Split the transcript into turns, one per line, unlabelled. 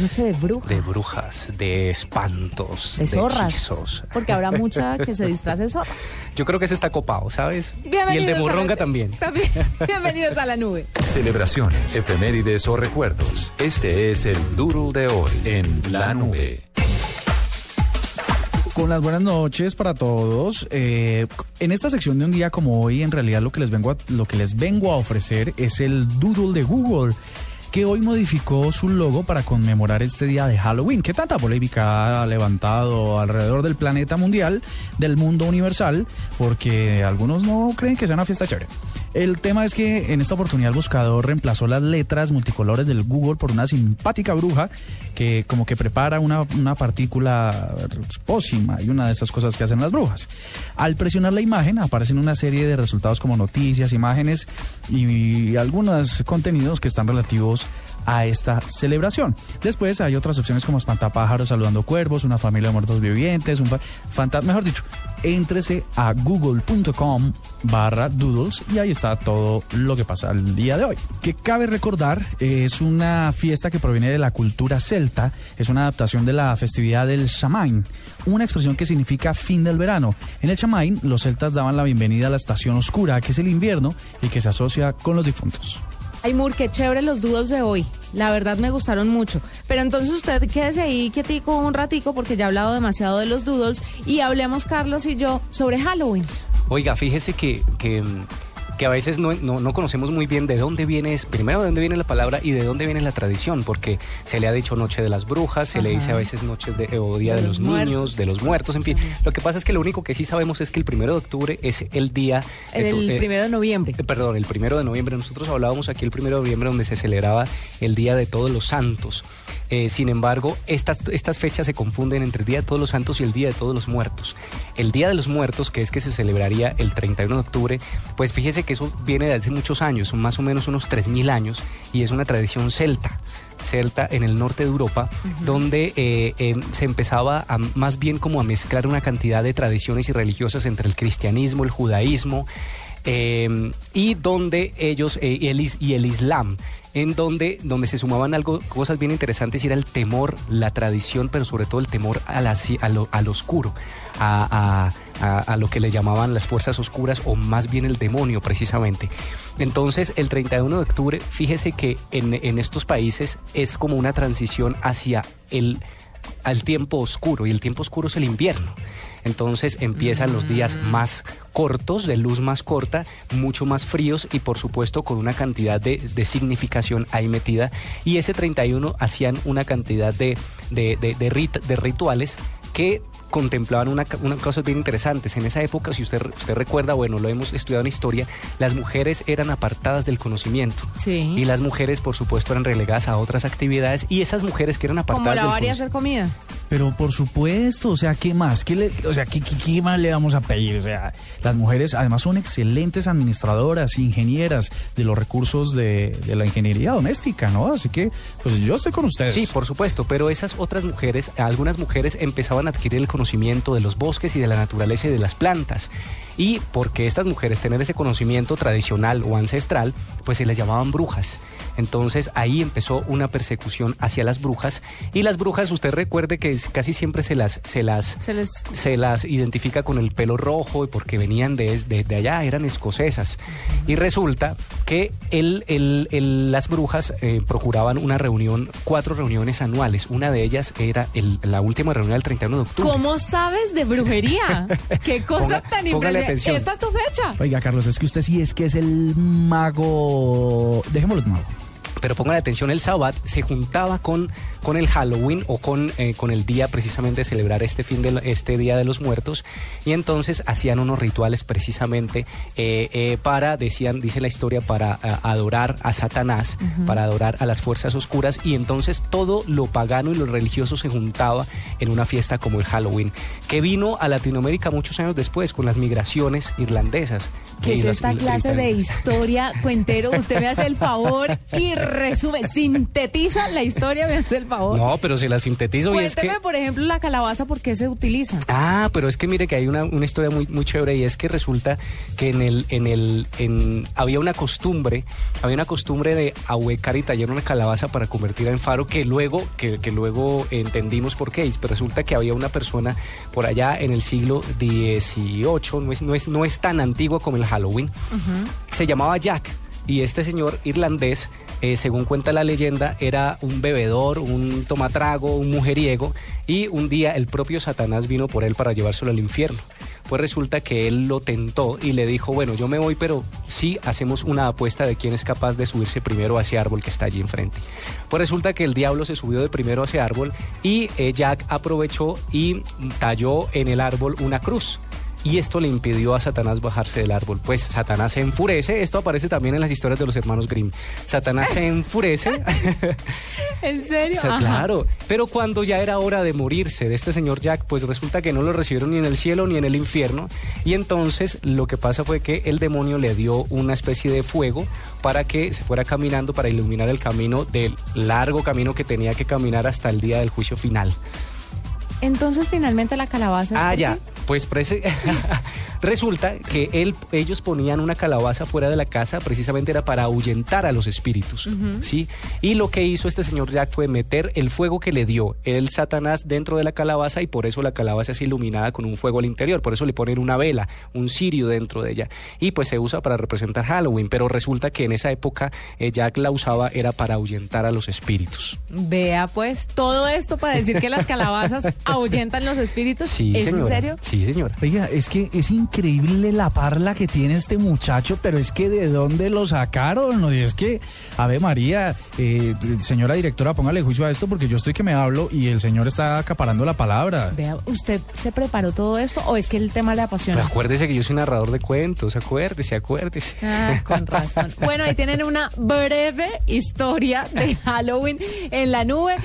Noche de brujas.
De brujas, de espantos,
de zorras.
hechizos.
Porque habrá mucha que se disfrace de zorra.
Yo creo que ese está copado, ¿sabes?
Bienvenidos
y el de
a la-
morronga también.
También. Bienvenidos a la nube.
Celebraciones, efemérides o recuerdos. Este es el Doodle de hoy en la nube.
Con las buenas noches para todos. Eh, en esta sección de un día como hoy, en realidad lo que les vengo a, lo que les vengo a ofrecer es el Doodle de Google que hoy modificó su logo para conmemorar este día de Halloween. ¿Qué tanta polémica ha levantado alrededor del planeta mundial, del mundo universal? Porque algunos no creen que sea una fiesta chévere. El tema es que en esta oportunidad el buscador reemplazó las letras multicolores del Google por una simpática bruja que como que prepara una, una partícula pócima y una de esas cosas que hacen las brujas. Al presionar la imagen aparecen una serie de resultados como noticias, imágenes y, algunos contenidos que están relativos a esta celebración. Después hay otras opciones como espantapájaros saludando cuervos, una familia de muertos vivientes, un fantasma, mejor dicho, éntrese a google.com barra doodles y ahí está todo lo que pasa el día de hoy. Que cabe recordar, es una fiesta que proviene de la cultura celta, es una adaptación de la festividad del Samain, una expresión que significa fin del verano. En el Samain, los celtas daban la bienvenida a la estación oscura, que es el invierno y que se asocia con los difuntos.
Ay, Mur, qué chévere los doodles de hoy. La verdad me gustaron mucho. Pero entonces usted quédese ahí quietico un ratico porque ya he hablado demasiado de los doodles y hablemos Carlos y yo sobre Halloween.
Oiga, fíjese que, que, que a veces no, no, no conocemos muy bien de dónde viene, primero de dónde viene la palabra y de dónde viene la tradición, porque se le ha dicho Noche de las Brujas, se le dice a veces Noche de, o Día
De
de,
los.
Niños, de los Muertos, en fin. Lo que pasa es que lo único que sí sabemos es que el primero de octubre es el día... eh,
El
tu- eh,
primero de noviembre.
eh, Perdón, el primero de noviembre. Nosotros hablábamos aquí el primero de noviembre donde se celebraba el Día de Todos los Santos. Eh, sin embargo, estas, estas fechas se confunden entre el Día de Todos los Santos y el Día de Todos los Muertos. El Día de los Muertos, que es que se celebraría el 31 de octubre, pues fíjese que eso viene de hace muchos años, son más o menos unos 3.000 años, y es una tradición celta celta en el norte de Europa, donde eh, eh, se empezaba a, más bien como a mezclar una cantidad de tradiciones y religiosas entre el cristianismo, el judaísmo, eh, y donde ellos eh, y, el, y el islam en donde donde se sumaban algo cosas bien interesantes era el temor la tradición pero sobre todo el temor al oscuro a lo que le llamaban las fuerzas oscuras o más bien el demonio precisamente entonces el 31 de octubre fíjese que en, en estos países es como una transición hacia el al tiempo oscuro y el tiempo oscuro es el invierno. Entonces empiezan los días más cortos, de luz más corta, mucho más fríos y por supuesto con una cantidad de, de significación ahí metida. Y ese 31 hacían una cantidad de, de, de- de rit- de rituales que contemplaban una, unas cosas bien interesantes. En esa época, si usted, usted recuerda, bueno, lo hemos estudiado en historia, las mujeres eran apartadas del conocimiento.
Sí.
Y las mujeres, por supuesto, eran relegadas a otras actividades. Y esas mujeres que eran apartadas
Como
del
y
conoci-
hacer comida.
Pero por supuesto, o sea, ¿qué más? ¿Qué le, o sea, ¿qué, qué, qué más le vamos a pedir? O sea, las mujeres además son excelentes administradoras, ingenieras de los recursos de, de la ingeniería doméstica, ¿no? Así que, pues yo estoy con ustedes.
Sí, por supuesto, pero esas otras mujeres, algunas mujeres empezaban a adquirir el conocimiento de los bosques y de la naturaleza y de las plantas. Y porque estas mujeres tener ese conocimiento tradicional o ancestral, pues se les llamaban brujas. Entonces ahí empezó una persecución hacia las brujas y las brujas, usted recuerde que es- casi siempre se las se las
Se les
se las identifica con el pelo rojo y porque venían de, de, de allá, eran escocesas. Y resulta que el, el- el- las brujas eh, procuraban una reunión, cuatro reuniones anuales. Una de ellas era el- la última reunión del 31 de octubre.
¿Cómo sabes de brujería? Qué cosa
Ponga-
tan
póngale
impresionante. Esta es tu fecha.
Oiga, Carlos, es que usted sí es que es el mago. Dejémoslo de mago.
Pero pongan atención, el Sabbat se juntaba con, con el Halloween o con, eh, con el día precisamente de celebrar este fin de este Día de los Muertos y entonces hacían unos rituales precisamente eh, eh, para, decían, dice la historia, para adorar a Satanás, para adorar a las fuerzas oscuras y entonces todo lo pagano y lo religioso se juntaba en una fiesta como el Halloween, que vino a Latinoamérica muchos años después con las migraciones irlandesas.
¿Qué es esta clase de
31.
historia, cuentero? Usted me hace el favor y resume, sintetiza la historia, me hace el favor.
No, pero si la sintetizo y es
Cuénteme,
que...
por ejemplo, la calabaza, ¿por qué se utiliza?
Ah, pero es que mire que hay una, una historia muy, muy chévere y es que resulta que en el, en el, en, había una costumbre, había una costumbre de ahuecar y tallar una calabaza para convertirla en faro que luego, que, que luego entendimos por qué. Pero resulta que había una persona por allá en el siglo XVIII, no es, no es, no es tan antiguo como el Halloween, se llamaba Jack y este señor irlandés eh, según cuenta la leyenda, era un bebedor, un tomatrago, un mujeriego, y un día el propio Satanás vino por él para llevárselo al infierno. Pues resulta que él lo tentó y le dijo, bueno, yo me voy, pero sí hacemos una apuesta de quién es capaz de subirse primero a ese árbol que está allí enfrente. Pues resulta que el diablo se subió de primero a ese árbol y eh, Jack aprovechó y talló en el árbol una cruz y esto le impidió a Satanás bajarse del árbol. Pues Satanás se enfurece, esto aparece también en las historias de los hermanos Grimm. Satanás se enfurece.
¿En serio? Ajá.
claro, pero cuando ya era hora de morirse de este señor Jack, pues resulta que no lo recibieron ni en el cielo ni en el infierno. Y entonces lo que pasa fue que el demonio le dio una especie de fuego para que se fuera caminando para iluminar el camino del largo camino que tenía que caminar hasta el día del juicio final.
Entonces, finalmente, la calabaza. es
Ah, ya.
qué?
Pues prese- resulta que él, ellos ponían una calabaza fuera de la casa, precisamente era para ahuyentar a los espíritus, ¿sí? Y lo que hizo este señor Jack fue meter el fuego que le dio el Satanás dentro de la calabaza y por eso la calabaza es iluminada con un fuego al interior, por eso le ponen una vela, un cirio dentro de ella. Y pues se usa para representar Halloween, pero resulta que en esa época eh, Jack la usaba era para ahuyentar a los espíritus.
Vea, pues, todo esto para decir que las calabazas ahuyentan los espíritus.
Sí,
¿Es
señora.
en serio?
Sí, señora.
Oiga, es que es increíble la parla que tiene este muchacho, pero es que de dónde lo sacaron. Y es que, Ave María, eh, señora directora, póngale juicio a esto porque yo estoy que me hablo y el señor está acaparando la palabra.
Vea, ¿usted se preparó todo esto o es que el tema le apasiona?
Pues acuérdese que yo soy narrador de cuentos, acuérdese, acuérdese.
Ah, con razón. Bueno, ahí tienen una breve historia de Halloween en la nube.